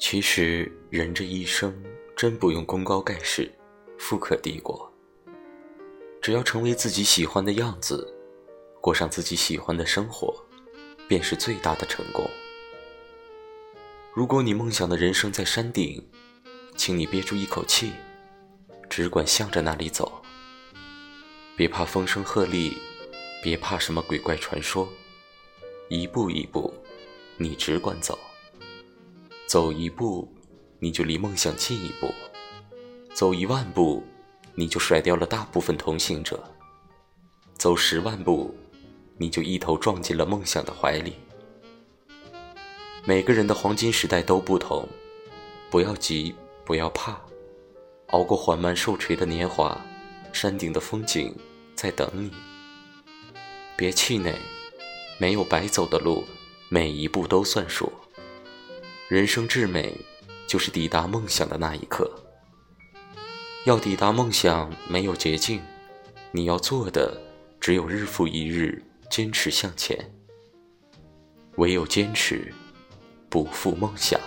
其实人这一生真不用功高盖世、富可敌国，只要成为自己喜欢的样子，过上自己喜欢的生活，便是最大的成功。如果你梦想的人生在山顶，请你憋住一口气，只管向着那里走。别怕风声鹤唳，别怕什么鬼怪传说，一步一步，你只管走。走一步，你就离梦想近一步；走一万步，你就甩掉了大部分同行者；走十万步，你就一头撞进了梦想的怀里。每个人的黄金时代都不同，不要急，不要怕，熬过缓慢受锤的年华，山顶的风景在等你。别气馁，没有白走的路，每一步都算数。人生至美，就是抵达梦想的那一刻。要抵达梦想，没有捷径，你要做的只有日复一日坚持向前。唯有坚持，不负梦想。